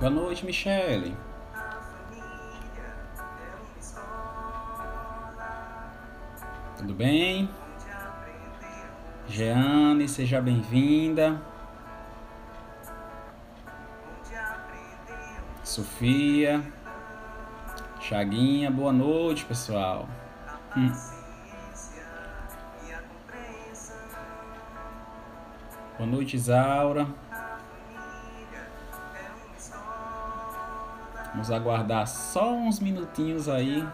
Boa noite, Michele. Tudo bem? Jeane, seja bem-vinda. Sofia. Chaguinha, boa noite, pessoal. Hum. Boa noite, Isaura. Vamos aguardar só uns minutinhos aí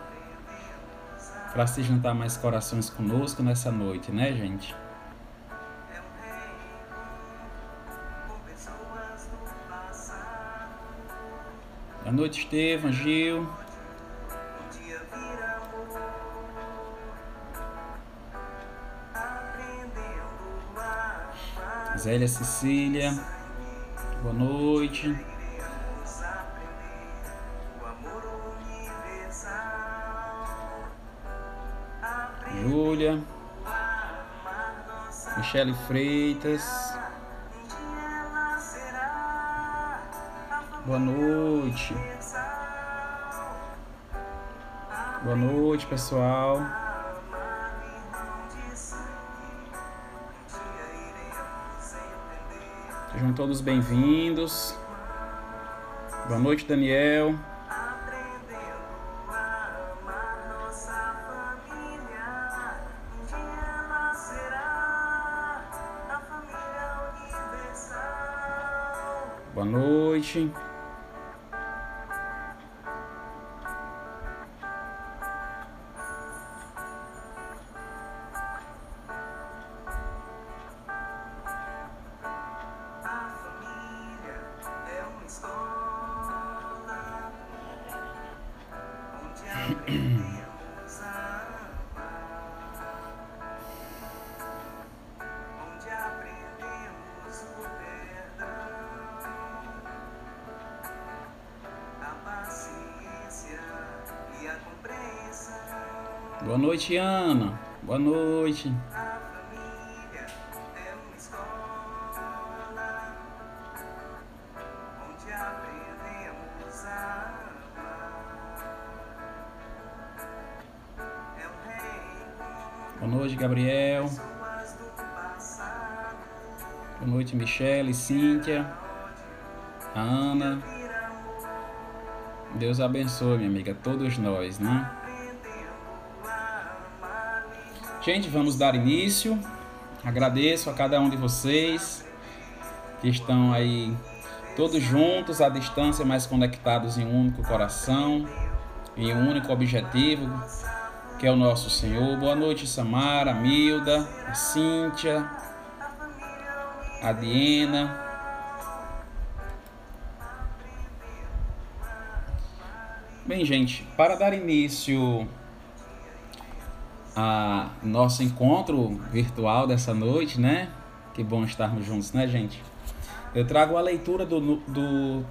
para se juntar mais corações conosco nessa noite, né, gente? Boa noite, Estevam, Gil. Zélia Cecília. Boa noite. Michele Freitas. Boa noite. Boa noite, pessoal. Sejam todos bem-vindos. Boa noite, Daniel. Noite, Ana. Boa noite. Boa noite, Gabriel. Boa noite, Michele, Cíntia, Ana. Deus abençoe, minha amiga, todos nós, né? Gente, vamos dar início. Agradeço a cada um de vocês que estão aí todos juntos, à distância, mas conectados em um único coração, em um único objetivo, que é o nosso Senhor. Boa noite, Samara, Milda, a Cíntia, a. Bem, gente, para dar início a nosso encontro virtual dessa noite, né? Que bom estarmos juntos, né, gente? Eu trago a leitura do, do,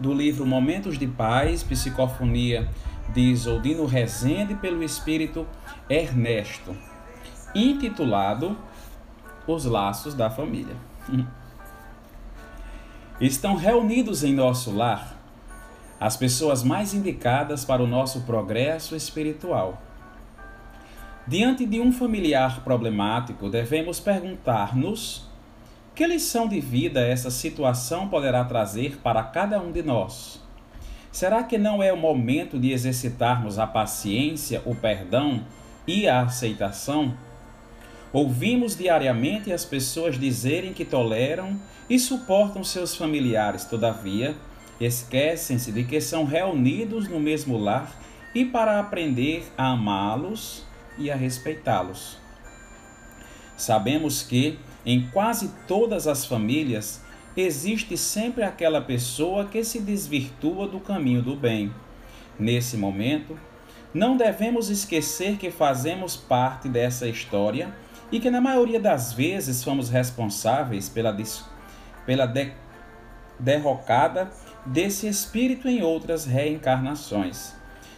do livro Momentos de Paz, Psicofonia de Isoldino Rezende pelo Espírito Ernesto, intitulado Os Laços da Família. Estão reunidos em nosso lar as pessoas mais indicadas para o nosso progresso espiritual. Diante de um familiar problemático, devemos perguntar-nos que lição de vida essa situação poderá trazer para cada um de nós. Será que não é o momento de exercitarmos a paciência, o perdão e a aceitação? Ouvimos diariamente as pessoas dizerem que toleram e suportam seus familiares, todavia, esquecem-se de que são reunidos no mesmo lar e para aprender a amá-los e a respeitá-los. Sabemos que, em quase todas as famílias, existe sempre aquela pessoa que se desvirtua do caminho do bem. Nesse momento, não devemos esquecer que fazemos parte dessa história e que, na maioria das vezes, fomos responsáveis pela, pela de derrocada desse espírito em outras reencarnações.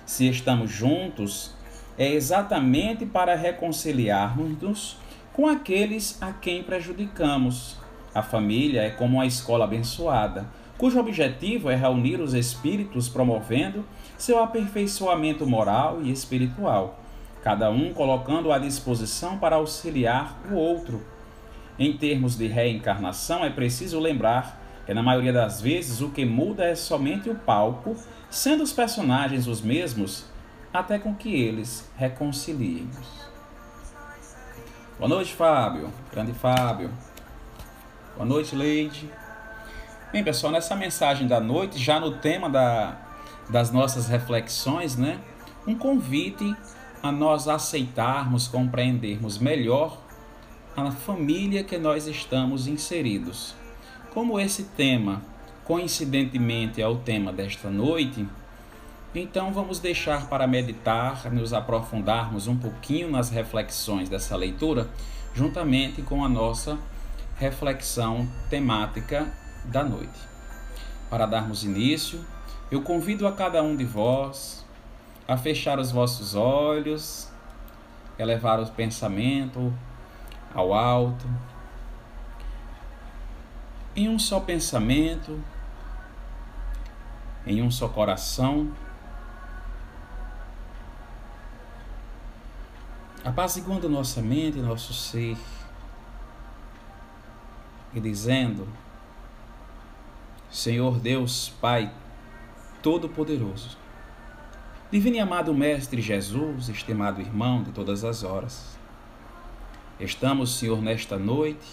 Se estamos juntos, é exatamente para reconciliarmos-nos com aqueles a quem prejudicamos. A família é como uma escola abençoada, cujo objetivo é reunir os espíritos promovendo seu aperfeiçoamento moral e espiritual, cada um colocando à disposição para auxiliar o outro. Em termos de reencarnação, é preciso lembrar que, na maioria das vezes, o que muda é somente o palco, sendo os personagens os mesmos, até com que eles reconciliem. Boa noite, Fábio. Grande Fábio. Boa noite, Leide. Bem, pessoal, nessa mensagem da noite, já no tema da, das nossas reflexões, né? Um convite a nós aceitarmos, compreendermos melhor a família que nós estamos inseridos. Como esse tema, coincidentemente, é o tema desta noite, então vamos deixar para meditar, nos aprofundarmos um pouquinho nas reflexões dessa leitura, juntamente com a nossa reflexão temática da noite. Para darmos início, eu convido a cada um de vós a fechar os vossos olhos, elevar o pensamento ao alto, em um só pensamento, em um só coração, apaziguando nossa mente nosso ser e dizendo: Senhor Deus, Pai Todo-Poderoso, Divino e amado Mestre Jesus, estimado irmão de todas as horas, estamos, Senhor, nesta noite,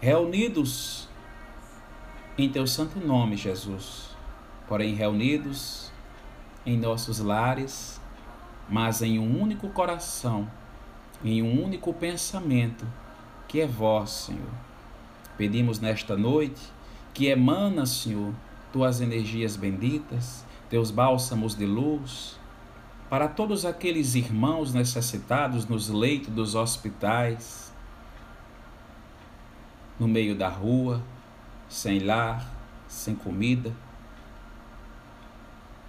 reunidos em Teu santo nome, Jesus, porém reunidos em nossos lares, mas em um único coração, em um único pensamento, que é vós, Senhor. Pedimos nesta noite que emana, Senhor, tuas energias benditas, teus bálsamos de luz, para todos aqueles irmãos necessitados nos leitos dos hospitais, no meio da rua, sem lar, sem comida.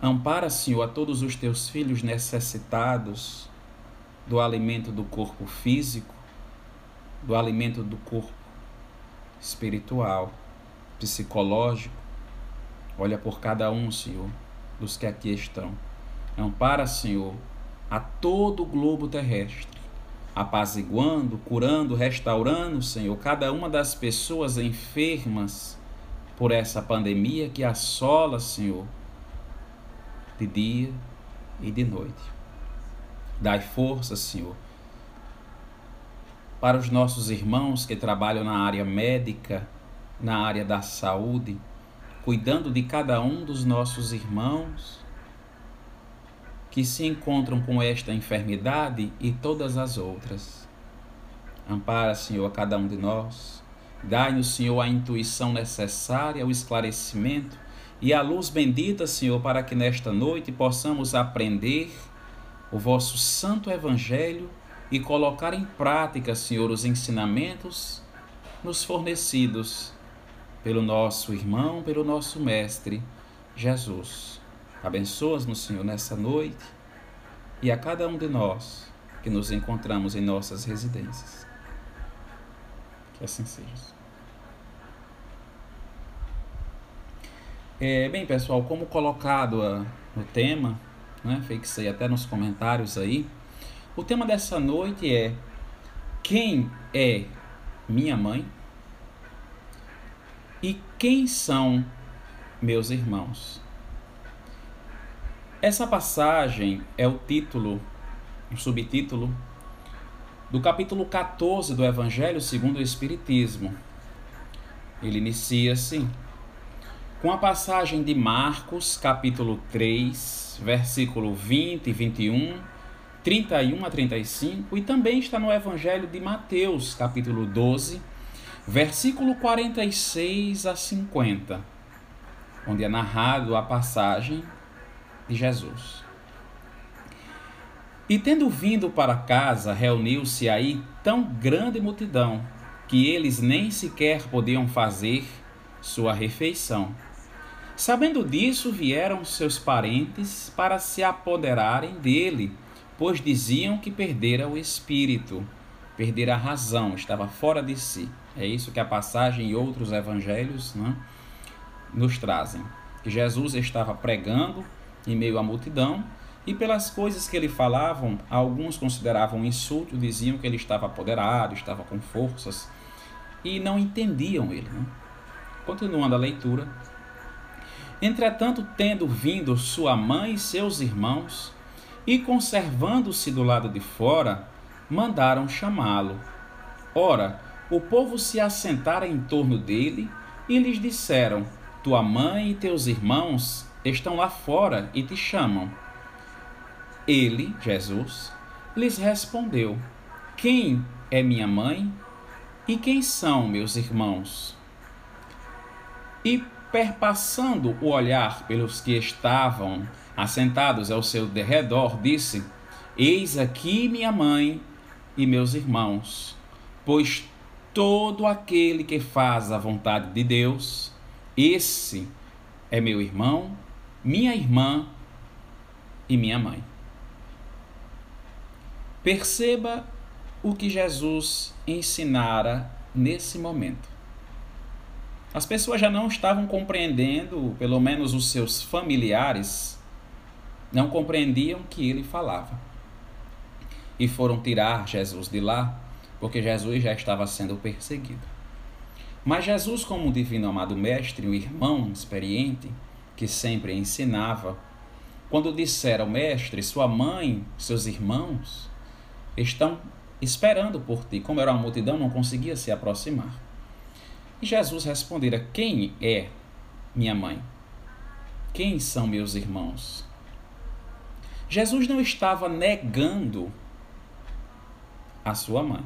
Ampara, Senhor, a todos os teus filhos necessitados do alimento do corpo físico, do alimento do corpo espiritual psicológico. Olha por cada um, Senhor, dos que aqui estão. Ampara, Senhor, a todo o globo terrestre, apaziguando, curando, restaurando, Senhor, cada uma das pessoas enfermas por essa pandemia que assola, Senhor, de dia e de noite. Dai força, Senhor, para os nossos irmãos que trabalham na área médica, na área da saúde, cuidando de cada um dos nossos irmãos que se encontram com esta enfermidade e todas as outras. Ampara, Senhor, a cada um de nós. Dai-nos, Senhor, a intuição necessária, o esclarecimento e a luz bendita, Senhor, para que nesta noite possamos aprender o vosso santo evangelho e colocar em prática, Senhor, os ensinamentos nos fornecidos pelo nosso irmão, pelo nosso mestre Jesus. Abençoa-nos, Senhor, nessa noite e a cada um de nós que nos encontramos em nossas residências. Que assim seja. É, bem, pessoal, como colocado uh, no tema, né, fixei até nos comentários aí, o tema dessa noite é Quem é minha mãe? E quem são meus irmãos? Essa passagem é o título, o subtítulo do capítulo 14 do Evangelho segundo o Espiritismo. Ele inicia assim: com a passagem de Marcos, capítulo 3, versículo 20 e 21, 31 a 35, e também está no Evangelho de Mateus, capítulo 12, versículo 46 a 50, onde é narrado a passagem de Jesus. E tendo vindo para casa, reuniu-se aí tão grande multidão que eles nem sequer podiam fazer sua refeição. Sabendo disso, vieram seus parentes para se apoderarem dele, pois diziam que perdera o espírito, perdera a razão, estava fora de si. É isso que a passagem e outros evangelhos né, nos trazem que Jesus estava pregando em meio à multidão e pelas coisas que ele falavam, alguns consideravam insulto, diziam que ele estava apoderado, estava com forças e não entendiam ele. Né? Continuando a leitura. Entretanto, tendo vindo sua mãe e seus irmãos, e conservando-se do lado de fora, mandaram chamá-lo. Ora, o povo se assentara em torno dele e lhes disseram: Tua mãe e teus irmãos estão lá fora e te chamam. Ele, Jesus, lhes respondeu: Quem é minha mãe e quem são meus irmãos? E perpassando o olhar pelos que estavam assentados ao seu derredor, disse: Eis aqui minha mãe e meus irmãos, pois todo aquele que faz a vontade de Deus, esse é meu irmão, minha irmã e minha mãe. Perceba o que Jesus ensinara nesse momento. As pessoas já não estavam compreendendo, pelo menos os seus familiares, não compreendiam o que ele falava. E foram tirar Jesus de lá, porque Jesus já estava sendo perseguido. Mas Jesus, como divino amado mestre, um irmão experiente, que sempre ensinava, quando dissera ao mestre, sua mãe, seus irmãos, estão esperando por ti. Como era uma multidão, não conseguia se aproximar. Jesus respondera: Quem é minha mãe? Quem são meus irmãos? Jesus não estava negando a sua mãe,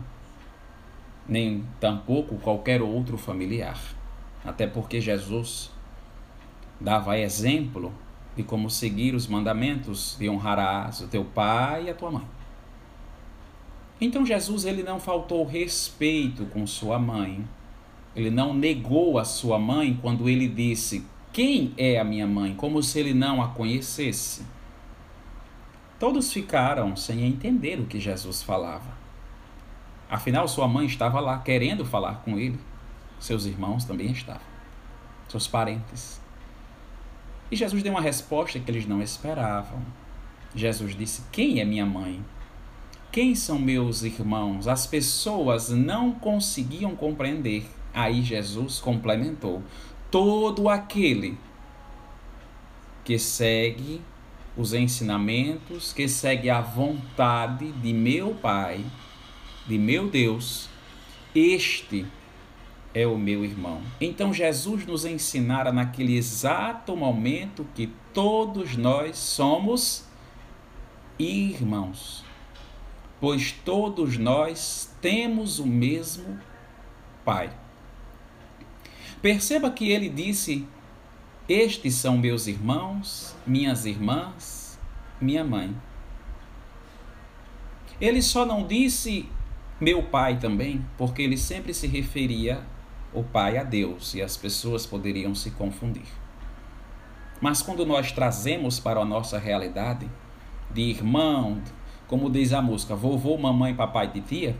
nem tampouco qualquer outro familiar. Até porque Jesus dava exemplo de como seguir os mandamentos de honrarás o teu pai e a tua mãe. Então Jesus ele não faltou respeito com sua mãe, ele não negou a sua mãe quando ele disse: Quem é a minha mãe? Como se ele não a conhecesse. Todos ficaram sem entender o que Jesus falava. Afinal, sua mãe estava lá querendo falar com ele, seus irmãos também estavam, seus parentes. E Jesus deu uma resposta que eles não esperavam. Jesus disse: Quem é minha mãe? Quem são meus irmãos? As pessoas não conseguiam compreender Aí Jesus complementou: todo aquele que segue os ensinamentos, que segue a vontade de meu Pai, de meu Deus, este é o meu irmão. Então Jesus nos ensinara naquele exato momento que todos nós somos irmãos, pois todos nós temos o mesmo Pai. Perceba que ele disse: Estes são meus irmãos, minhas irmãs, minha mãe. Ele só não disse meu pai também, porque ele sempre se referia o pai a Deus e as pessoas poderiam se confundir. Mas quando nós trazemos para a nossa realidade de irmão, como diz a música, vovô, mamãe, papai e tia,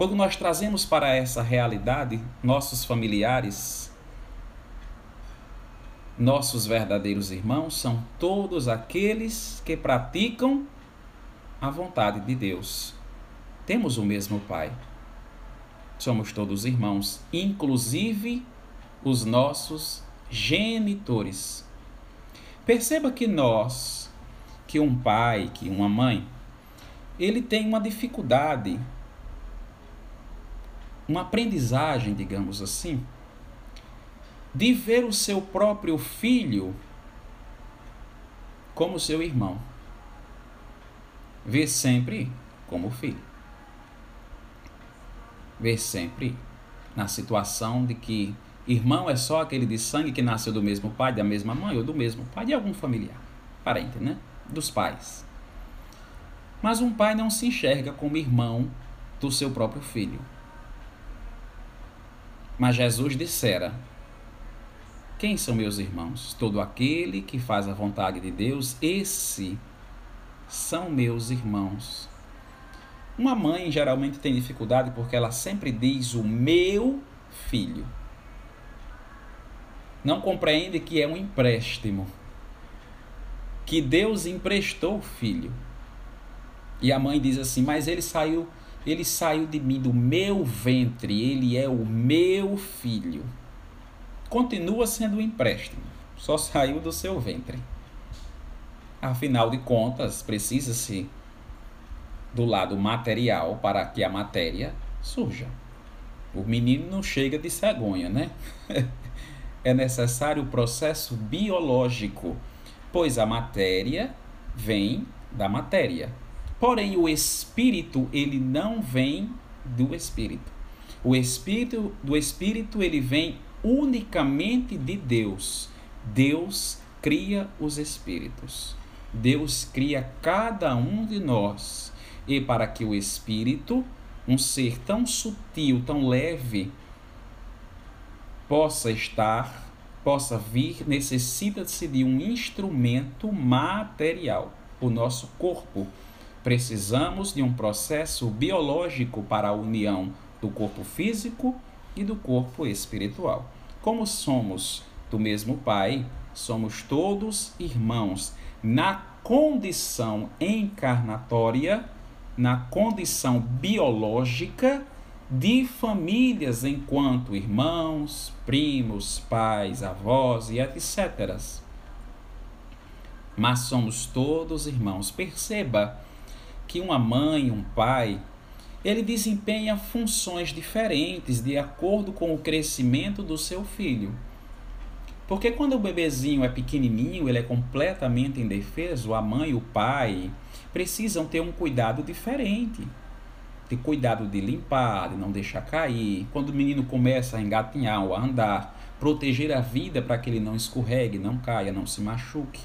quando nós trazemos para essa realidade nossos familiares, nossos verdadeiros irmãos são todos aqueles que praticam a vontade de Deus. Temos o mesmo Pai. Somos todos irmãos, inclusive os nossos genitores. Perceba que nós, que um pai, que uma mãe, ele tem uma dificuldade uma aprendizagem, digamos assim, de ver o seu próprio filho como seu irmão. Ver sempre como filho. Ver sempre na situação de que irmão é só aquele de sangue que nasceu do mesmo pai, da mesma mãe ou do mesmo pai de algum familiar, parente, né? Dos pais. Mas um pai não se enxerga como irmão do seu próprio filho. Mas Jesus dissera: Quem são meus irmãos? Todo aquele que faz a vontade de Deus, esse são meus irmãos. Uma mãe geralmente tem dificuldade porque ela sempre diz o meu filho. não compreende que é um empréstimo. Que Deus emprestou o filho. E a mãe diz assim: "Mas ele saiu, ele saiu de mim do meu ventre, ele é o meu filho." Continua sendo um empréstimo, só saiu do seu ventre. Afinal de contas, precisa-se do lado material para que a matéria surja. O menino não chega de cegonha, né? é necessário o processo biológico, pois a matéria vem da matéria. Porém, o espírito, ele não vem do espírito. O espírito do espírito, ele vem unicamente de Deus. Deus cria os espíritos. Deus cria cada um de nós. E para que o espírito, um ser tão sutil, tão leve, possa estar, possa vir, necessita-se de um instrumento material, o nosso corpo. Precisamos de um processo biológico para a união do corpo físico e do corpo espiritual. Como somos do mesmo Pai, somos todos irmãos na condição encarnatória, na condição biológica de famílias enquanto irmãos, primos, pais, avós e etc. Mas somos todos irmãos. Perceba que uma mãe, um pai, ele desempenha funções diferentes de acordo com o crescimento do seu filho. Porque quando o bebezinho é pequenininho, ele é completamente indefeso, a mãe e o pai precisam ter um cuidado diferente ter cuidado de limpar, de não deixar cair. Quando o menino começa a engatinhar ou a andar, proteger a vida para que ele não escorregue, não caia, não se machuque.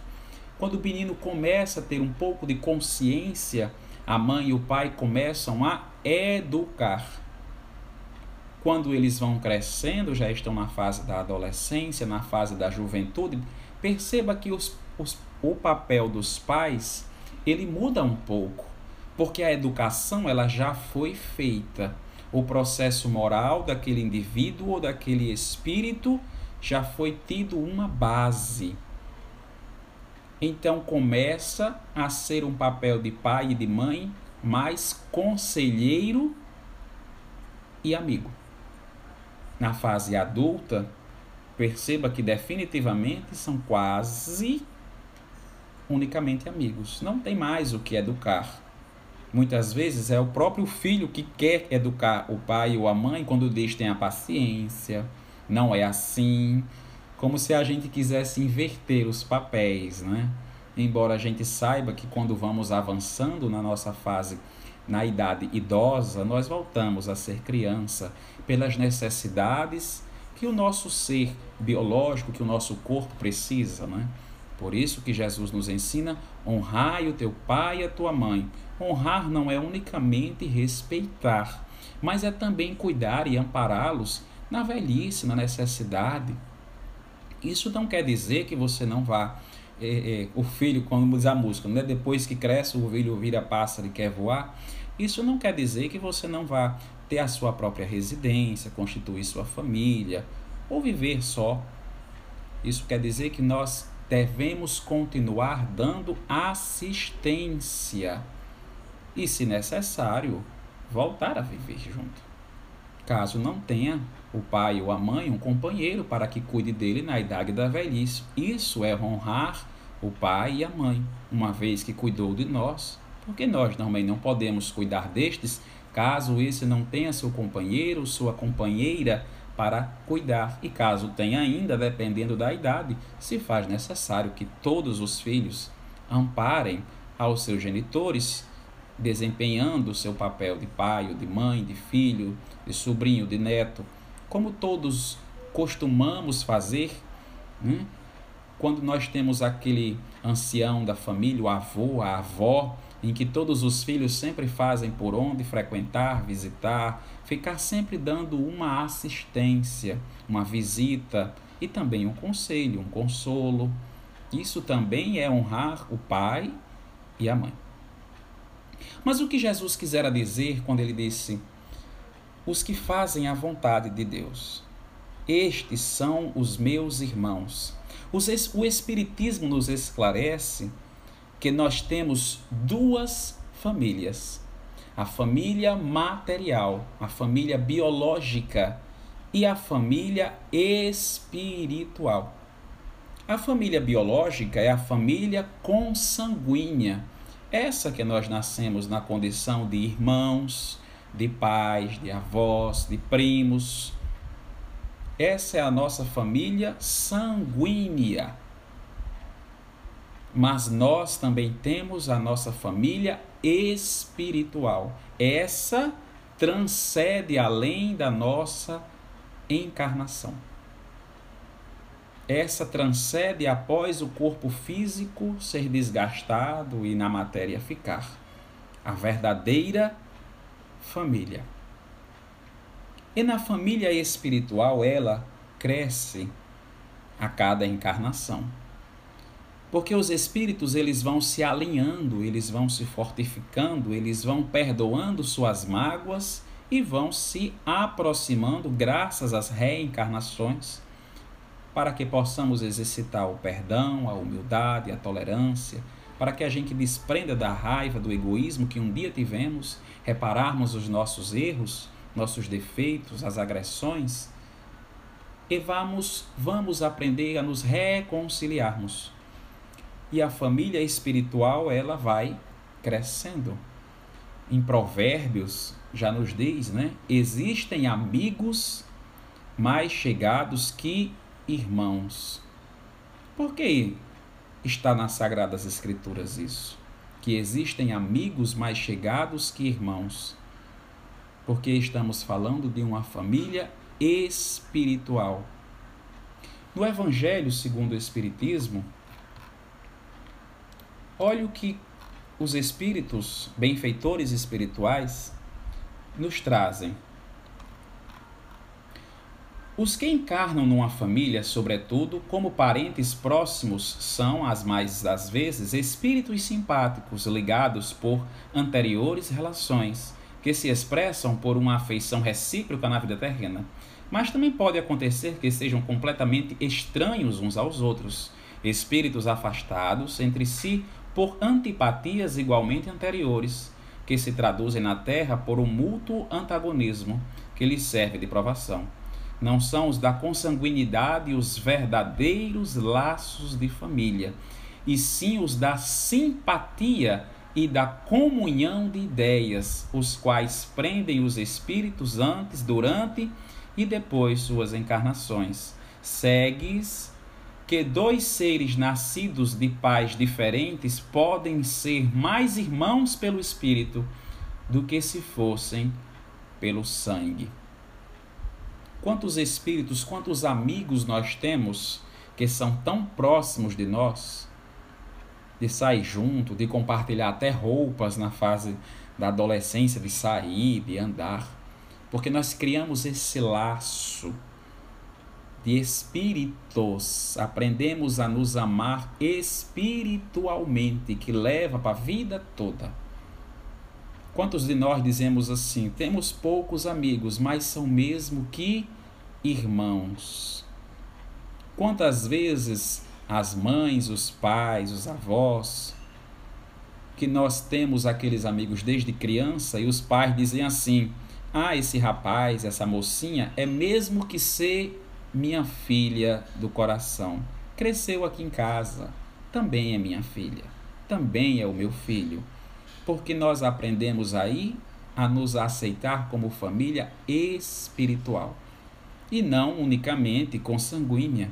Quando o menino começa a ter um pouco de consciência, a mãe e o pai começam a educar. Quando eles vão crescendo, já estão na fase da adolescência, na fase da juventude, perceba que os, os, o papel dos pais ele muda um pouco porque a educação ela já foi feita. O processo moral daquele indivíduo ou daquele espírito já foi tido uma base. Então começa a ser um papel de pai e de mãe mais conselheiro e amigo. Na fase adulta, perceba que definitivamente são quase unicamente amigos. Não tem mais o que educar. Muitas vezes é o próprio filho que quer educar o pai ou a mãe quando diz tenha paciência, não é assim, como se a gente quisesse inverter os papéis, né? Embora a gente saiba que quando vamos avançando na nossa fase na idade idosa, nós voltamos a ser criança pelas necessidades que o nosso ser biológico, que o nosso corpo precisa, né? Por isso que Jesus nos ensina: honrai o teu pai e a tua mãe, Honrar não é unicamente respeitar, mas é também cuidar e ampará-los na velhice, na necessidade. Isso não quer dizer que você não vá. É, é, o filho, quando diz a música, né? depois que cresce, o filho vira pássaro e quer voar. Isso não quer dizer que você não vá ter a sua própria residência, constituir sua família ou viver só. Isso quer dizer que nós devemos continuar dando assistência e, se necessário, voltar a viver junto. Caso não tenha o pai ou a mãe um companheiro para que cuide dele na idade da velhice. Isso é honrar o pai e a mãe, uma vez que cuidou de nós, porque nós também não podemos cuidar destes caso esse não tenha seu companheiro, sua companheira para cuidar. E caso tenha ainda, dependendo da idade, se faz necessário que todos os filhos amparem aos seus genitores desempenhando seu papel de pai, de mãe, de filho, de sobrinho, de neto, como todos costumamos fazer, né? quando nós temos aquele ancião da família, o avô, a avó, em que todos os filhos sempre fazem por onde frequentar, visitar, ficar sempre dando uma assistência, uma visita e também um conselho, um consolo. Isso também é honrar o pai e a mãe. Mas o que Jesus quisera dizer quando ele disse: os que fazem a vontade de Deus? Estes são os meus irmãos. O Espiritismo nos esclarece que nós temos duas famílias: a família material, a família biológica e a família espiritual. A família biológica é a família consanguínea, essa que nós nascemos na condição de irmãos, de pais, de avós, de primos. Essa é a nossa família sanguínea. Mas nós também temos a nossa família espiritual. Essa transcende além da nossa encarnação. Essa transcende após o corpo físico ser desgastado e na matéria ficar. A verdadeira família. E na família espiritual ela cresce a cada encarnação. Porque os espíritos eles vão se alinhando, eles vão se fortificando, eles vão perdoando suas mágoas e vão se aproximando graças às reencarnações para que possamos exercitar o perdão, a humildade, a tolerância, para que a gente desprenda da raiva, do egoísmo que um dia tivemos, repararmos os nossos erros, nossos defeitos, as agressões e vamos vamos aprender a nos reconciliarmos e a família espiritual ela vai crescendo. Em Provérbios já nos diz, né? Existem amigos mais chegados que irmãos. Por que está nas Sagradas Escrituras isso? Que existem amigos mais chegados que irmãos. Porque estamos falando de uma família espiritual. No Evangelho segundo o Espiritismo, Olha o que os espíritos, benfeitores espirituais, nos trazem. Os que encarnam numa família, sobretudo, como parentes próximos, são, as mais das vezes, espíritos simpáticos ligados por anteriores relações, que se expressam por uma afeição recíproca na vida terrena. Mas também pode acontecer que sejam completamente estranhos uns aos outros, espíritos afastados entre si por antipatias igualmente anteriores, que se traduzem na Terra por um mútuo antagonismo que lhes serve de provação. Não são os da consanguinidade os verdadeiros laços de família, e sim os da simpatia e da comunhão de ideias, os quais prendem os espíritos antes, durante e depois suas encarnações. Segues que dois seres nascidos de pais diferentes podem ser mais irmãos pelo espírito do que se fossem pelo sangue. Quantos espíritos, quantos amigos nós temos que são tão próximos de nós, de sair junto, de compartilhar até roupas na fase da adolescência, de sair, de andar, porque nós criamos esse laço de espíritos. Aprendemos a nos amar espiritualmente, que leva para a vida toda. Quantos de nós dizemos assim? Temos poucos amigos, mas são mesmo que irmãos. Quantas vezes as mães, os pais, os avós, que nós temos aqueles amigos desde criança e os pais dizem assim: ah, esse rapaz, essa mocinha é mesmo que ser minha filha do coração. Cresceu aqui em casa, também é minha filha, também é o meu filho. Porque nós aprendemos aí a nos aceitar como família espiritual e não unicamente consanguínea.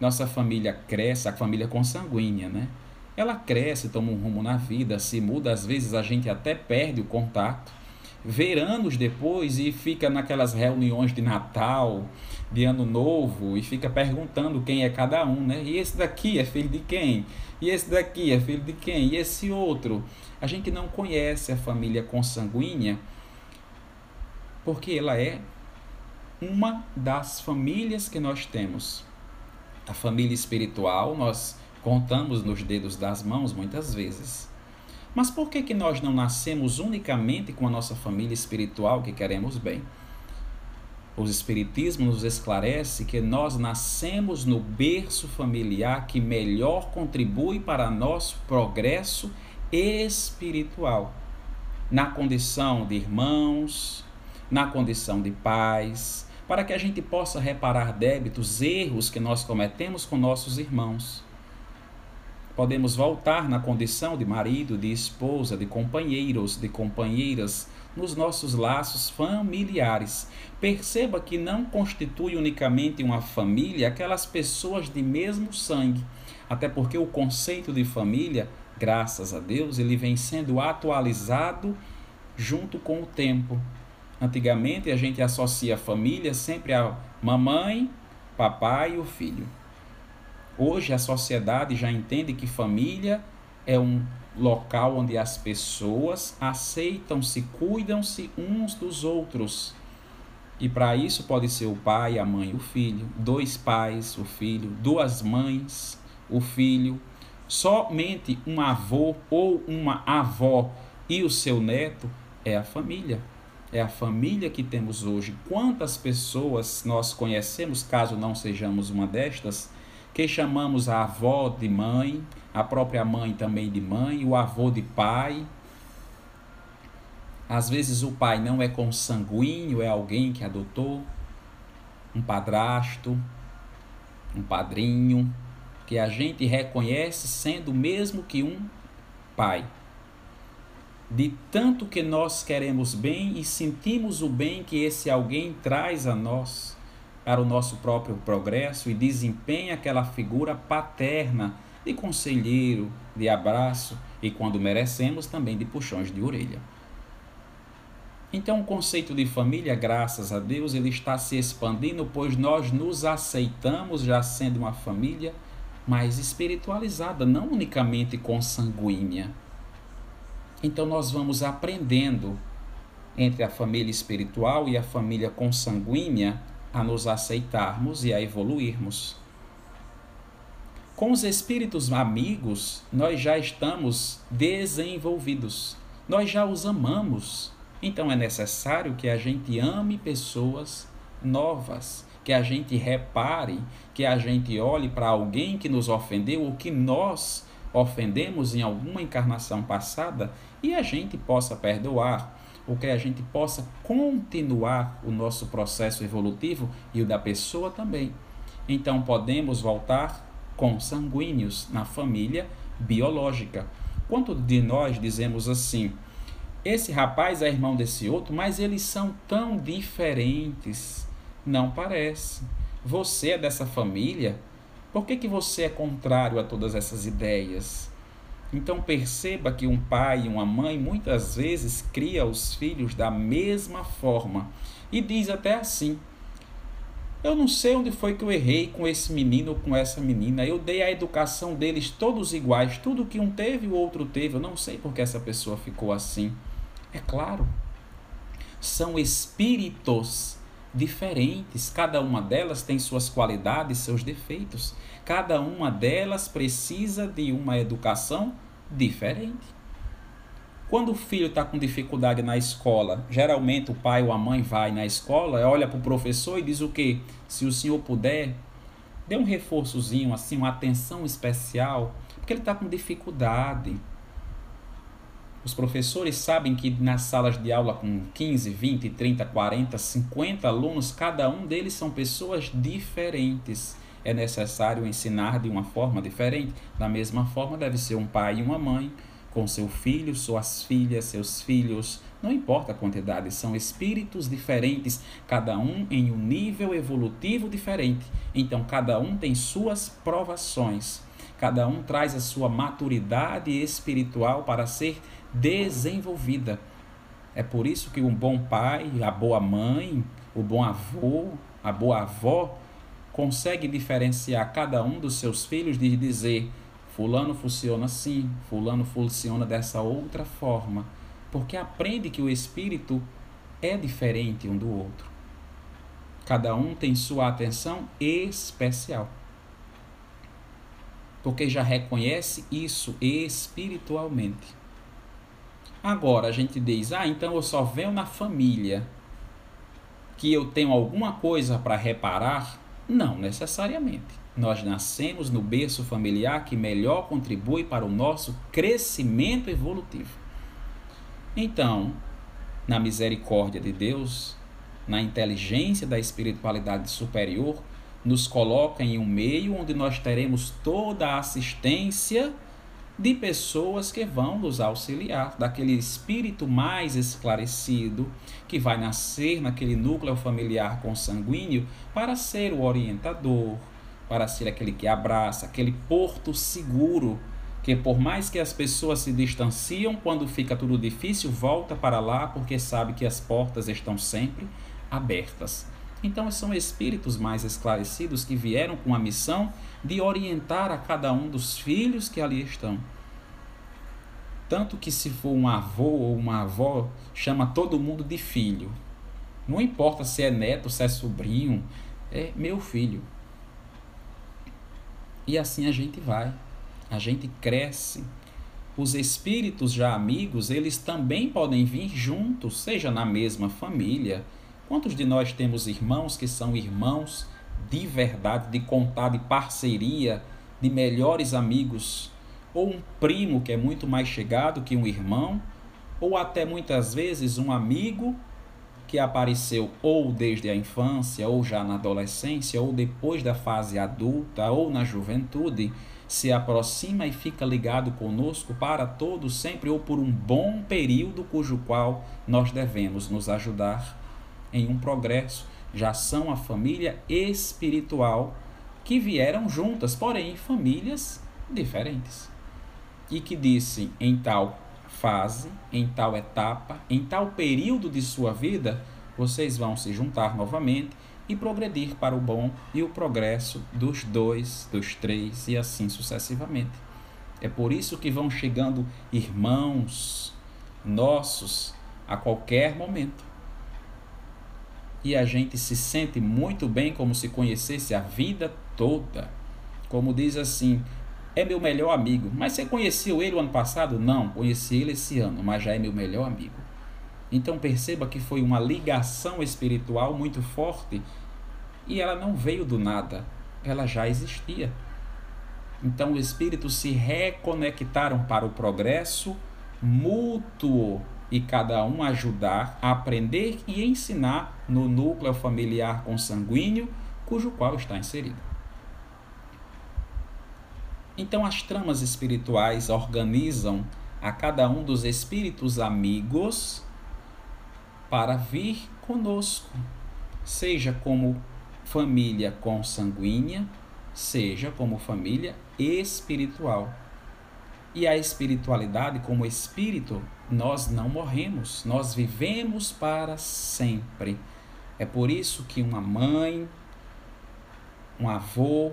Nossa família cresce, a família consanguínea, né? Ela cresce, toma um rumo na vida, se muda, às vezes a gente até perde o contato ver anos depois e fica naquelas reuniões de Natal, de Ano Novo, e fica perguntando quem é cada um, né? E esse daqui é filho de quem? E esse daqui é filho de quem? E esse outro? A gente não conhece a família consanguínea porque ela é uma das famílias que nós temos. A família espiritual, nós contamos nos dedos das mãos muitas vezes. Mas por que, que nós não nascemos unicamente com a nossa família espiritual que queremos bem? O Espiritismo nos esclarece que nós nascemos no berço familiar que melhor contribui para nosso progresso espiritual, na condição de irmãos, na condição de pais, para que a gente possa reparar débitos, erros que nós cometemos com nossos irmãos. Podemos voltar na condição de marido, de esposa, de companheiros, de companheiras nos nossos laços familiares. Perceba que não constitui unicamente uma família aquelas pessoas de mesmo sangue, até porque o conceito de família, graças a Deus, ele vem sendo atualizado junto com o tempo. Antigamente a gente associa a família sempre a mamãe, papai e o filho. Hoje a sociedade já entende que família é um local onde as pessoas aceitam-se, cuidam-se uns dos outros. E para isso pode ser o pai, a mãe, o filho, dois pais, o filho, duas mães, o filho, somente um avô ou uma avó e o seu neto é a família. É a família que temos hoje. Quantas pessoas nós conhecemos, caso não sejamos uma destas, que chamamos a avó de mãe, a própria mãe também de mãe, o avô de pai. Às vezes o pai não é consanguíneo, é alguém que adotou, um padrasto, um padrinho, que a gente reconhece sendo mesmo que um pai. De tanto que nós queremos bem e sentimos o bem que esse alguém traz a nós para o nosso próprio progresso e desempenha aquela figura paterna de conselheiro, de abraço e, quando merecemos, também de puxões de orelha. Então, o conceito de família, graças a Deus, ele está se expandindo, pois nós nos aceitamos já sendo uma família mais espiritualizada, não unicamente consanguínea. Então, nós vamos aprendendo entre a família espiritual e a família consanguínea a nos aceitarmos e a evoluirmos. Com os espíritos amigos, nós já estamos desenvolvidos, nós já os amamos. Então é necessário que a gente ame pessoas novas, que a gente repare, que a gente olhe para alguém que nos ofendeu ou que nós ofendemos em alguma encarnação passada e a gente possa perdoar, ou que a gente possa continuar o nosso processo evolutivo e o da pessoa também. Então podemos voltar com sanguíneos na família biológica. Quanto de nós dizemos assim: esse rapaz é irmão desse outro, mas eles são tão diferentes. Não parece. Você é dessa família? Por que, que você é contrário a todas essas ideias? Então perceba que um pai e uma mãe muitas vezes cria os filhos da mesma forma e diz até assim: Eu não sei onde foi que eu errei com esse menino ou com essa menina. Eu dei a educação deles todos iguais, tudo que um teve o outro teve. Eu não sei porque essa pessoa ficou assim. É claro, são espíritos diferentes, cada uma delas tem suas qualidades, seus defeitos. Cada uma delas precisa de uma educação diferente. Quando o filho está com dificuldade na escola, geralmente o pai ou a mãe vai na escola, olha para o professor e diz o quê? Se o senhor puder, dê um reforçozinho, assim, uma atenção especial, porque ele está com dificuldade. Os professores sabem que nas salas de aula com 15, 20, 30, 40, 50 alunos, cada um deles são pessoas diferentes é necessário ensinar de uma forma diferente. Da mesma forma, deve ser um pai e uma mãe com seu filho, suas filhas, seus filhos, não importa a quantidade, são espíritos diferentes, cada um em um nível evolutivo diferente. Então, cada um tem suas provações, cada um traz a sua maturidade espiritual para ser desenvolvida. É por isso que um bom pai, a boa mãe, o bom avô, a boa avó consegue diferenciar cada um dos seus filhos de dizer: Fulano funciona assim, Fulano funciona dessa outra forma, porque aprende que o espírito é diferente um do outro. Cada um tem sua atenção especial. Porque já reconhece isso espiritualmente. Agora a gente diz: ah, então eu só venho na família. que eu tenho alguma coisa para reparar? Não necessariamente. Nós nascemos no berço familiar que melhor contribui para o nosso crescimento evolutivo. Então, na misericórdia de Deus, na inteligência da espiritualidade superior, nos coloca em um meio onde nós teremos toda a assistência de pessoas que vão nos auxiliar, daquele espírito mais esclarecido que vai nascer naquele núcleo familiar consanguíneo para ser o orientador, para ser aquele que abraça, aquele porto seguro, que por mais que as pessoas se distanciam, quando fica tudo difícil, volta para lá porque sabe que as portas estão sempre abertas. Então são espíritos mais esclarecidos que vieram com a missão de orientar a cada um dos filhos que ali estão. Tanto que se for um avô ou uma avó, chama todo mundo de filho. Não importa se é neto, se é sobrinho, é meu filho. E assim a gente vai, a gente cresce. Os espíritos já amigos, eles também podem vir juntos, seja na mesma família. Quantos de nós temos irmãos que são irmãos de verdade, de contar, de parceria, de melhores amigos? Ou um primo que é muito mais chegado que um irmão? Ou até muitas vezes um amigo que apareceu ou desde a infância, ou já na adolescência, ou depois da fase adulta, ou na juventude, se aproxima e fica ligado conosco para todo sempre ou por um bom período cujo qual nós devemos nos ajudar em um progresso. Já são a família espiritual que vieram juntas, porém famílias diferentes. E que disse em tal fase, em tal etapa, em tal período de sua vida, vocês vão se juntar novamente e progredir para o bom e o progresso dos dois, dos três e assim sucessivamente. É por isso que vão chegando irmãos nossos a qualquer momento. E a gente se sente muito bem como se conhecesse a vida toda. Como diz assim, é meu melhor amigo. Mas você conheceu ele o ano passado? Não, conheci ele esse ano, mas já é meu melhor amigo. Então perceba que foi uma ligação espiritual muito forte e ela não veio do nada, ela já existia. Então os espíritos se reconectaram para o progresso mútuo e cada um ajudar a aprender e ensinar no núcleo familiar consanguíneo cujo qual está inserido. Então, as tramas espirituais organizam a cada um dos espíritos amigos para vir conosco, seja como família consanguínea, seja como família espiritual. E a espiritualidade, como espírito, nós não morremos, nós vivemos para sempre. É por isso que uma mãe, um avô,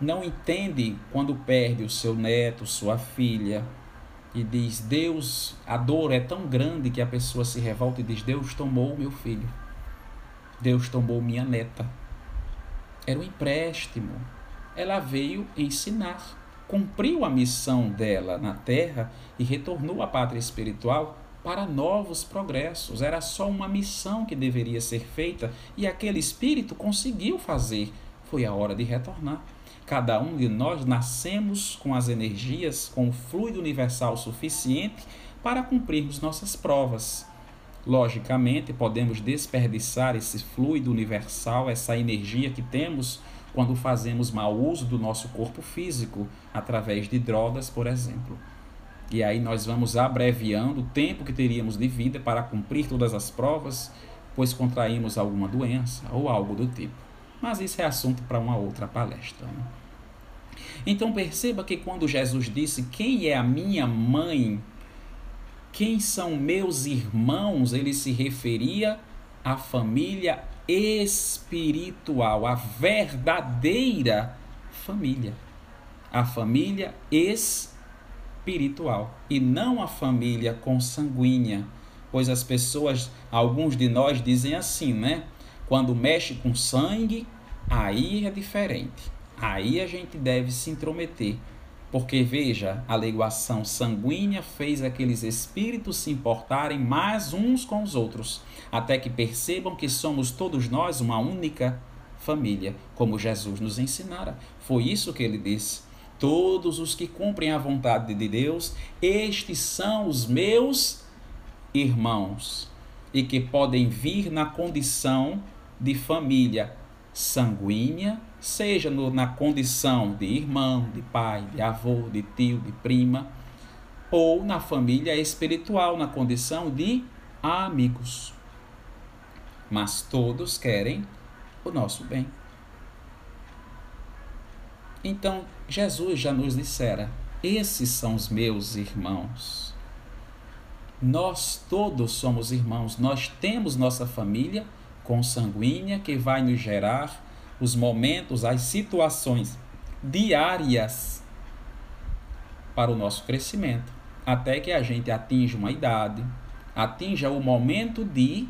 não entende quando perde o seu neto, sua filha, e diz: Deus, a dor é tão grande que a pessoa se revolta e diz: Deus tomou meu filho, Deus tomou minha neta. Era um empréstimo. Ela veio ensinar, cumpriu a missão dela na terra e retornou à pátria espiritual para novos progressos. Era só uma missão que deveria ser feita e aquele espírito conseguiu fazer. Foi a hora de retornar. Cada um de nós nascemos com as energias, com o fluido universal suficiente para cumprirmos nossas provas. Logicamente, podemos desperdiçar esse fluido universal, essa energia que temos quando fazemos mau uso do nosso corpo físico, através de drogas, por exemplo. E aí nós vamos abreviando o tempo que teríamos de vida para cumprir todas as provas, pois contraímos alguma doença ou algo do tipo. Mas isso é assunto para uma outra palestra. Né? Então perceba que quando Jesus disse: Quem é a minha mãe? Quem são meus irmãos? Ele se referia à família espiritual, a verdadeira família. A família espiritual e não a família consanguínea. Pois as pessoas, alguns de nós dizem assim, né? Quando mexe com sangue, aí é diferente. Aí a gente deve se intrometer. Porque veja, a leguação sanguínea fez aqueles espíritos se importarem mais uns com os outros, até que percebam que somos todos nós uma única família, como Jesus nos ensinara. Foi isso que ele disse. Todos os que cumprem a vontade de Deus, estes são os meus irmãos, e que podem vir na condição de família sanguínea, seja no, na condição de irmão, de pai, de avô, de tio, de prima, ou na família espiritual, na condição de amigos. Mas todos querem o nosso bem. Então, Jesus já nos dissera: esses são os meus irmãos. Nós todos somos irmãos, nós temos nossa família consanguínea que vai nos gerar os momentos, as situações diárias para o nosso crescimento, até que a gente atinja uma idade, atinja o momento de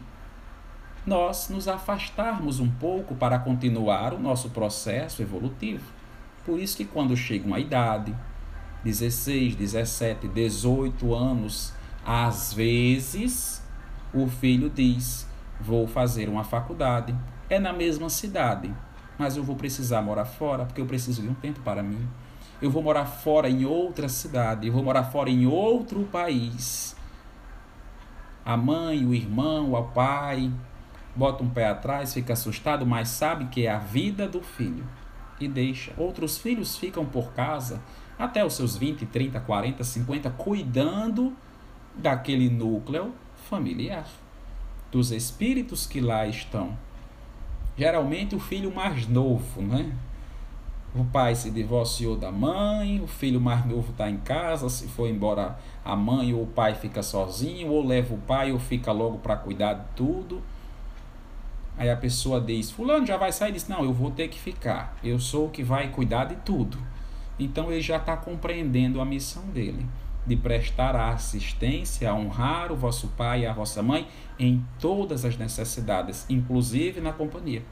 nós nos afastarmos um pouco para continuar o nosso processo evolutivo. Por isso que quando chega uma idade, 16, 17, 18 anos, às vezes o filho diz: Vou fazer uma faculdade. É na mesma cidade, mas eu vou precisar morar fora porque eu preciso de um tempo para mim. Eu vou morar fora em outra cidade, eu vou morar fora em outro país. A mãe, o irmão, o pai bota um pé atrás, fica assustado, mas sabe que é a vida do filho e deixa. Outros filhos ficam por casa até os seus 20, 30, 40, 50, cuidando daquele núcleo familiar dos espíritos que lá estão. Geralmente o filho mais novo, né? O pai se divorciou da mãe, o filho mais novo está em casa, se for embora a mãe ou o pai fica sozinho, ou leva o pai ou fica logo para cuidar de tudo. Aí a pessoa diz: Fulano já vai sair? Diz: Não, eu vou ter que ficar. Eu sou o que vai cuidar de tudo. Então ele já está compreendendo a missão dele de prestar a assistência, a honrar o vosso pai e a vossa mãe em todas as necessidades, inclusive na companhia.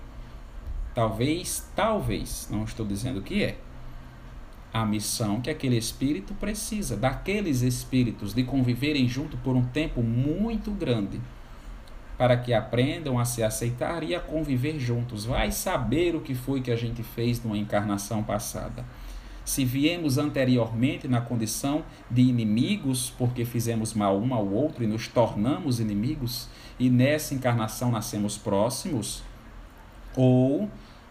Talvez, talvez, não estou dizendo que é, a missão que aquele espírito precisa, daqueles espíritos, de conviverem junto por um tempo muito grande, para que aprendam a se aceitar e a conviver juntos. Vai saber o que foi que a gente fez numa encarnação passada se viemos anteriormente na condição de inimigos, porque fizemos mal um ao outro e nos tornamos inimigos, e nessa encarnação nascemos próximos, ou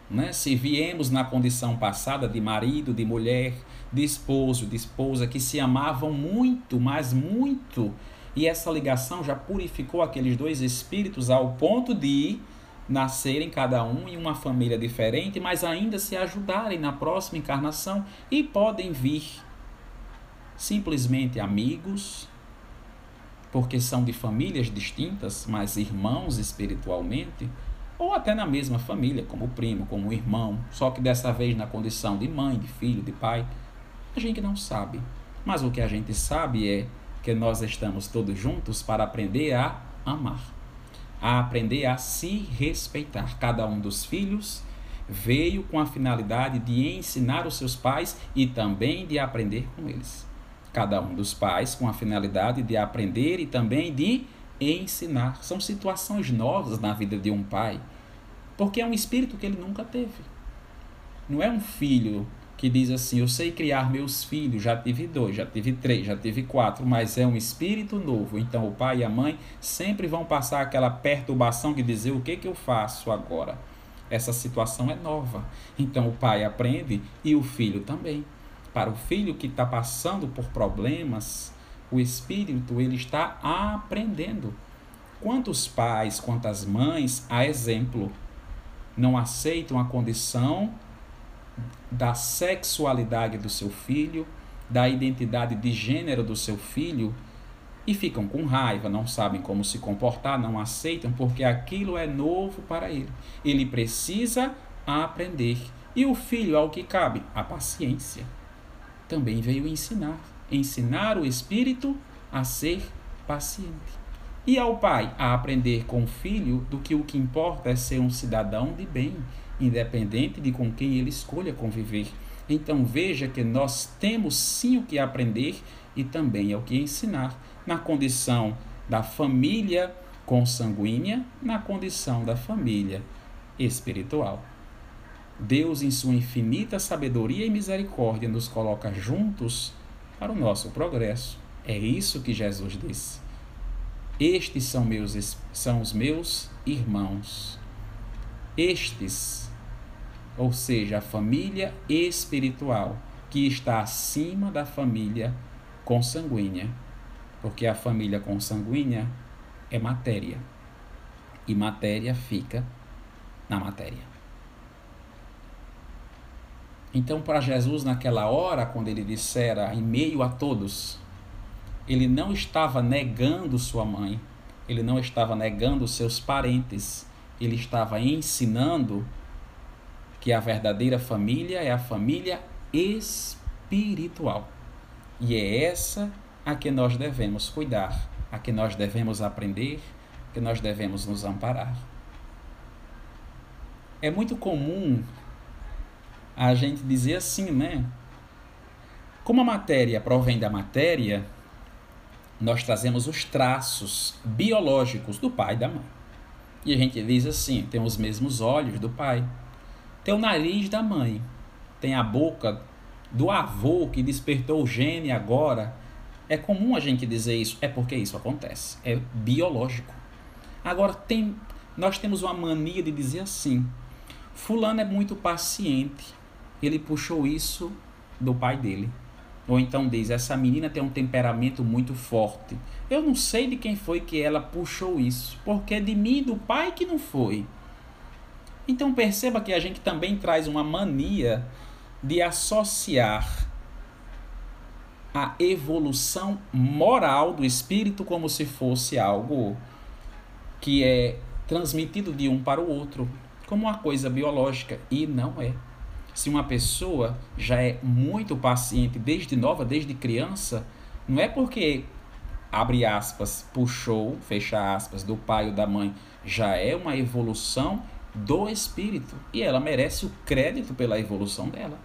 né, se viemos na condição passada de marido, de mulher, de esposo, de esposa, que se amavam muito, mas muito, e essa ligação já purificou aqueles dois espíritos ao ponto de nascerem cada um em uma família diferente, mas ainda se ajudarem na próxima encarnação e podem vir simplesmente amigos, porque são de famílias distintas, mas irmãos espiritualmente, ou até na mesma família, como primo, como irmão, só que dessa vez na condição de mãe, de filho, de pai. A gente não sabe. Mas o que a gente sabe é que nós estamos todos juntos para aprender a amar a aprender a se respeitar. Cada um dos filhos veio com a finalidade de ensinar os seus pais e também de aprender com eles. Cada um dos pais com a finalidade de aprender e também de ensinar. São situações novas na vida de um pai, porque é um espírito que ele nunca teve. Não é um filho que diz assim: Eu sei criar meus filhos, já tive dois, já tive três, já tive quatro, mas é um espírito novo. Então o pai e a mãe sempre vão passar aquela perturbação de dizer: O que, que eu faço agora? Essa situação é nova. Então o pai aprende e o filho também. Para o filho que está passando por problemas, o espírito ele está aprendendo. Quantos pais, quantas mães, a exemplo, não aceitam a condição da sexualidade do seu filho, da identidade de gênero do seu filho e ficam com raiva, não sabem como se comportar, não aceitam porque aquilo é novo para ele. Ele precisa aprender. E o filho, ao que cabe, a paciência. Também veio ensinar, ensinar o espírito a ser paciente. E ao pai a aprender com o filho do que o que importa é ser um cidadão de bem, independente de com quem ele escolha conviver. Então veja que nós temos sim o que aprender e também é o que ensinar na condição da família consanguínea, na condição da família espiritual. Deus, em sua infinita sabedoria e misericórdia, nos coloca juntos para o nosso progresso. É isso que Jesus disse. Estes são, meus, são os meus irmãos. Estes, ou seja, a família espiritual, que está acima da família consanguínea. Porque a família consanguínea é matéria. E matéria fica na matéria. Então, para Jesus, naquela hora, quando ele dissera em meio a todos, ele não estava negando sua mãe, ele não estava negando seus parentes, ele estava ensinando que a verdadeira família é a família espiritual. E é essa a que nós devemos cuidar, a que nós devemos aprender, que nós devemos nos amparar. É muito comum a gente dizer assim, né? Como a matéria provém da matéria, nós trazemos os traços biológicos do pai e da mãe. E a gente diz assim: tem os mesmos olhos do pai, tem o nariz da mãe, tem a boca do avô que despertou o gene agora. É comum a gente dizer isso, é porque isso acontece, é biológico. Agora tem, nós temos uma mania de dizer assim: fulano é muito paciente, ele puxou isso do pai dele. Ou então diz: essa menina tem um temperamento muito forte. Eu não sei de quem foi que ela puxou isso, porque é de mim e do pai que não foi. Então perceba que a gente também traz uma mania de associar a evolução moral do espírito como se fosse algo que é transmitido de um para o outro, como uma coisa biológica, e não é. Se uma pessoa já é muito paciente desde nova, desde criança, não é porque abre aspas, puxou, fecha aspas, do pai ou da mãe, já é uma evolução do espírito e ela merece o crédito pela evolução dela.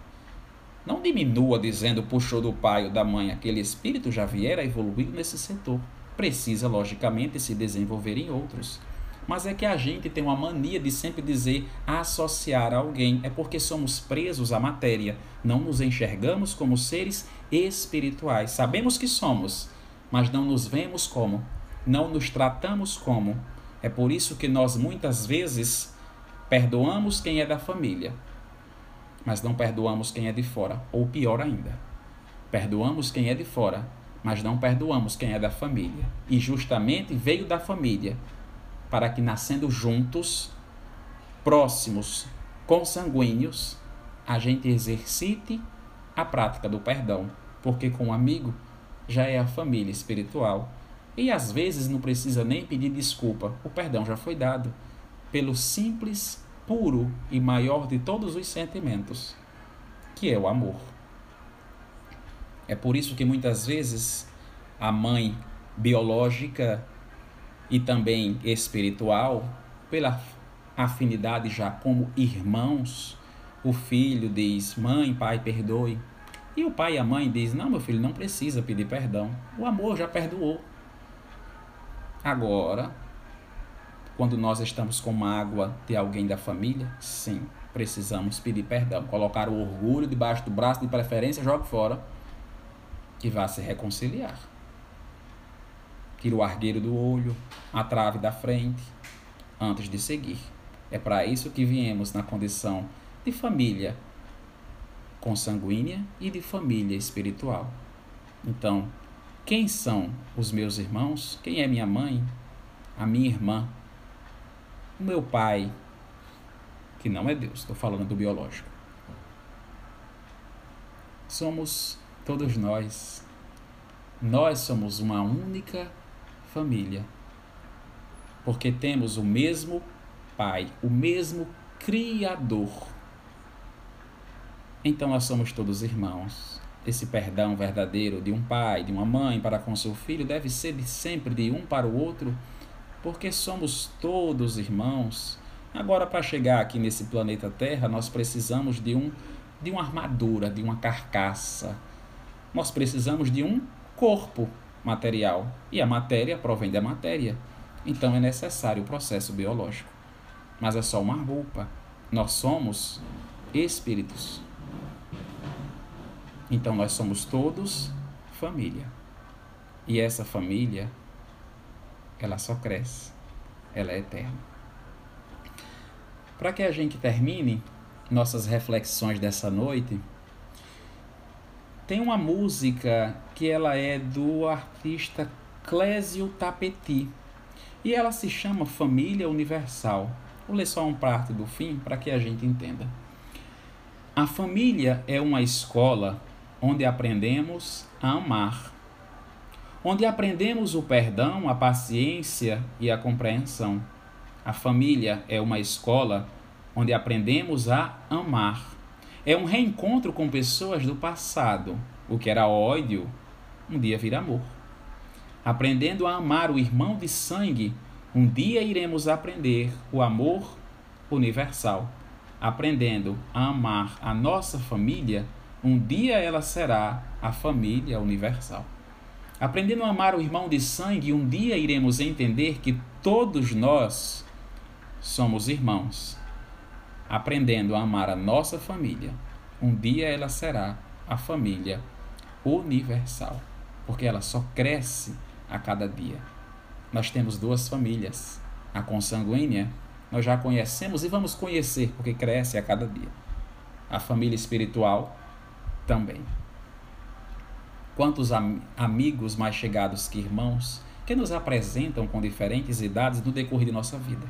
Não diminua dizendo puxou do pai ou da mãe, aquele espírito já viera evoluído nesse setor. Precisa, logicamente, se desenvolver em outros. Mas é que a gente tem uma mania de sempre dizer associar a alguém. É porque somos presos à matéria. Não nos enxergamos como seres espirituais. Sabemos que somos, mas não nos vemos como. Não nos tratamos como. É por isso que nós muitas vezes perdoamos quem é da família, mas não perdoamos quem é de fora. Ou pior ainda, perdoamos quem é de fora, mas não perdoamos quem é da família. E justamente veio da família para que nascendo juntos, próximos, consanguíneos, a gente exercite a prática do perdão, porque com um amigo já é a família espiritual. E às vezes não precisa nem pedir desculpa, o perdão já foi dado pelo simples, puro e maior de todos os sentimentos, que é o amor. É por isso que muitas vezes a mãe biológica e também espiritual, pela afinidade já como irmãos, o filho diz: Mãe, pai, perdoe. E o pai e a mãe diz: Não, meu filho, não precisa pedir perdão. O amor já perdoou. Agora, quando nós estamos com mágoa de alguém da família, sim, precisamos pedir perdão. Colocar o orgulho debaixo do braço, de preferência, joga fora e vá se reconciliar tira o argueiro do olho, a trave da frente, antes de seguir. É para isso que viemos na condição de família consanguínea e de família espiritual. Então, quem são os meus irmãos? Quem é minha mãe? A minha irmã? O meu pai? Que não é Deus, estou falando do biológico. Somos todos nós. Nós somos uma única família. Porque temos o mesmo Pai, o mesmo Criador. Então nós somos todos irmãos. Esse perdão verdadeiro de um pai, de uma mãe para com seu filho deve ser de sempre de um para o outro, porque somos todos irmãos. Agora, para chegar aqui nesse planeta Terra, nós precisamos de um de uma armadura, de uma carcaça. Nós precisamos de um corpo material e a matéria provém da matéria. Então é necessário o processo biológico. Mas é só uma roupa. Nós somos espíritos. Então nós somos todos família. E essa família, ela só cresce, ela é eterna. Para que a gente termine nossas reflexões dessa noite, tem uma música que ela é do artista Clésio Tapeti e ela se chama Família Universal. Vou ler só um parte do fim para que a gente entenda. A família é uma escola onde aprendemos a amar, onde aprendemos o perdão, a paciência e a compreensão. A família é uma escola onde aprendemos a amar. É um reencontro com pessoas do passado. O que era ódio, um dia vira amor. Aprendendo a amar o irmão de sangue, um dia iremos aprender o amor universal aprendendo a amar a nossa família, um dia ela será a família universal. Aprendendo a amar o irmão de sangue, um dia iremos entender que todos nós somos irmãos. Aprendendo a amar a nossa família, um dia ela será a família universal, porque ela só cresce a cada dia. Nós temos duas famílias, a consanguínea nós já conhecemos e vamos conhecer, porque cresce a cada dia. A família espiritual também. Quantos am amigos mais chegados que irmãos que nos apresentam com diferentes idades no decorrer de nossa vida,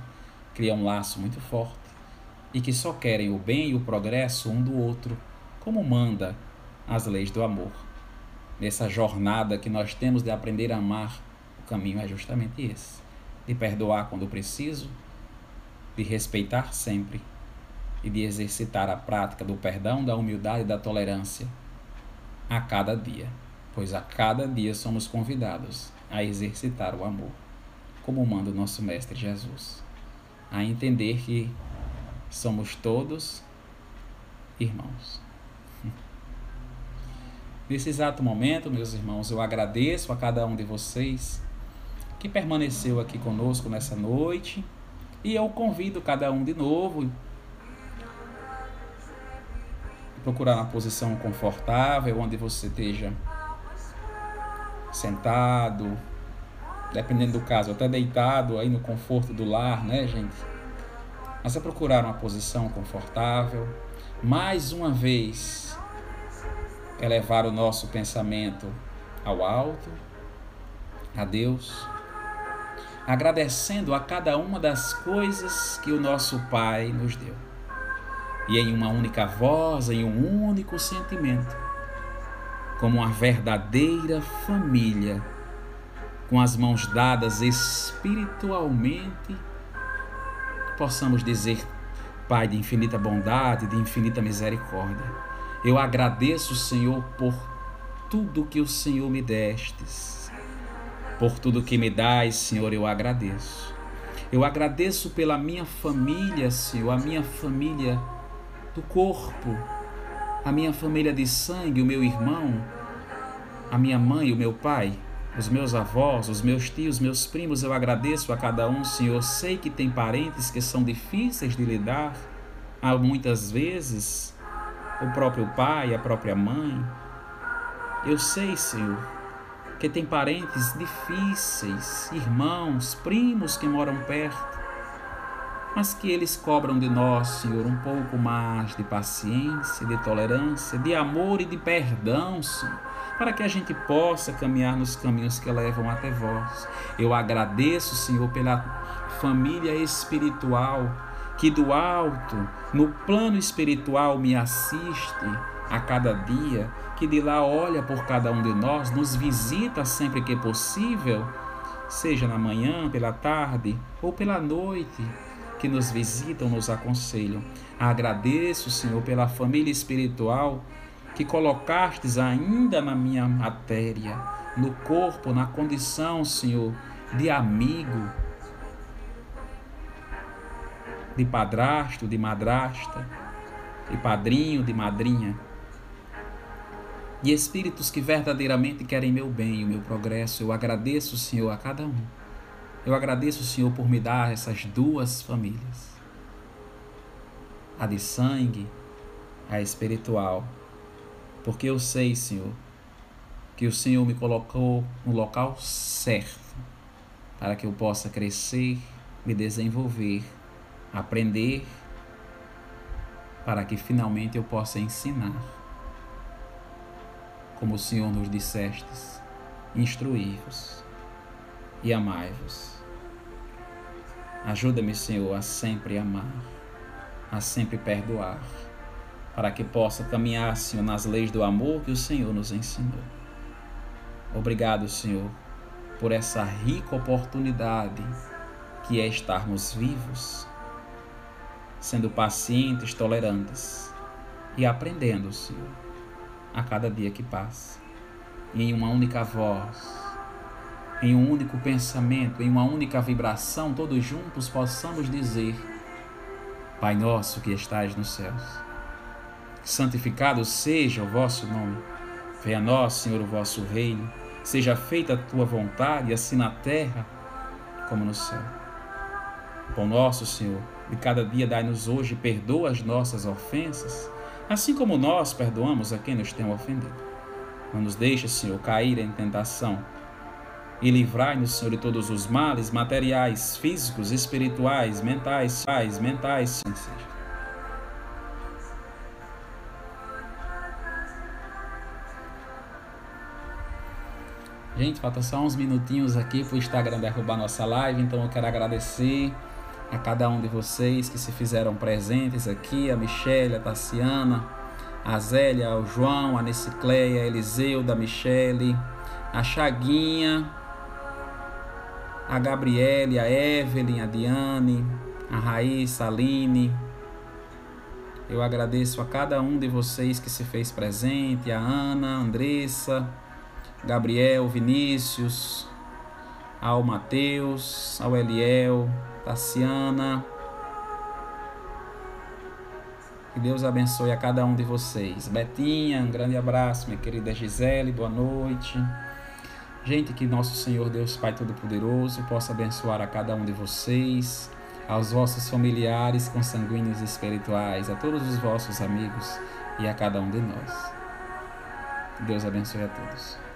criam um laço muito forte e que só querem o bem e o progresso um do outro, como manda as leis do amor. Nessa jornada que nós temos de aprender a amar, o caminho é justamente esse: de perdoar quando preciso, de respeitar sempre e de exercitar a prática do perdão, da humildade e da tolerância a cada dia, pois a cada dia somos convidados a exercitar o amor, como manda o nosso Mestre Jesus, a entender que somos todos irmãos. Nesse exato momento, meus irmãos, eu agradeço a cada um de vocês que permaneceu aqui conosco nessa noite e eu convido cada um de novo procurar uma posição confortável, onde você esteja sentado, dependendo do caso, até deitado aí no conforto do lar, né, gente? Mas é procurar uma posição confortável. Mais uma vez, elevar o nosso pensamento ao alto, a Deus agradecendo a cada uma das coisas que o nosso Pai nos deu. E em uma única voz, em um único sentimento, como uma verdadeira família, com as mãos dadas espiritualmente, possamos dizer, Pai de infinita bondade, de infinita misericórdia, eu agradeço, Senhor, por tudo que o Senhor me destes por tudo que me dás, Senhor, eu agradeço. Eu agradeço pela minha família, Senhor, a minha família do corpo, a minha família de sangue, o meu irmão, a minha mãe, o meu pai, os meus avós, os meus tios, meus primos, eu agradeço a cada um, Senhor. Sei que tem parentes que são difíceis de lidar, há muitas vezes o próprio pai, a própria mãe. Eu sei, Senhor, que tem parentes difíceis, irmãos, primos que moram perto, mas que eles cobram de nós, Senhor, um pouco mais de paciência, de tolerância, de amor e de perdão, Senhor, para que a gente possa caminhar nos caminhos que levam até vós. Eu agradeço, Senhor, pela família espiritual que do alto, no plano espiritual, me assiste a cada dia que de lá olha por cada um de nós, nos visita sempre que possível, seja na manhã, pela tarde ou pela noite, que nos visitam, nos aconselham. Agradeço, Senhor, pela família espiritual que colocastes ainda na minha matéria, no corpo, na condição, Senhor, de amigo, de padrasto, de madrasta de padrinho, de madrinha, e espíritos que verdadeiramente querem meu bem o meu progresso. Eu agradeço, Senhor, a cada um. Eu agradeço, Senhor, por me dar essas duas famílias: a de sangue, a espiritual. Porque eu sei, Senhor, que o Senhor me colocou no local certo para que eu possa crescer, me desenvolver, aprender, para que finalmente eu possa ensinar como o Senhor nos dissestes, instruí-vos e amai-vos. Ajuda-me, Senhor, a sempre amar, a sempre perdoar, para que possa caminhar, Senhor, nas leis do amor que o Senhor nos ensinou. Obrigado, Senhor, por essa rica oportunidade que é estarmos vivos, sendo pacientes, tolerantes e aprendendo, Senhor a cada dia que passa. Em uma única voz, em um único pensamento, em uma única vibração, todos juntos possamos dizer: Pai nosso que estais nos céus, santificado seja o vosso nome. Venha a nós, Senhor, o vosso reino. Seja feita a tua vontade, assim na terra como no céu. Pão nosso, Senhor, de cada dia dai-nos hoje, perdoa as nossas ofensas assim como nós perdoamos a quem nos tem ofendido. Não nos deixe, Senhor, cair em tentação e livrai-nos, Senhor, de todos os males materiais, físicos, espirituais, mentais, mentais, mentais, sim, seja. Gente, falta só uns minutinhos aqui para o Instagram derrubar nossa live, então eu quero agradecer a cada um de vocês que se fizeram presentes aqui, a Michelle, a Tassiana, a Zélia, o João, a Necicleia, a Eliseu, da Michele, a Chaguinha, a Gabriele, a Evelyn, a Diane, a Raíssa, a Aline. Eu agradeço a cada um de vocês que se fez presente, a Ana, a Andressa, Gabriel, Vinícius, ao Mateus, ao Eliel, Tassiana. Que Deus abençoe a cada um de vocês. Betinha, um grande abraço, minha querida Gisele, boa noite. Gente, que nosso Senhor Deus Pai Todo-Poderoso possa abençoar a cada um de vocês, aos vossos familiares consanguíneos espirituais, a todos os vossos amigos e a cada um de nós. Deus abençoe a todos.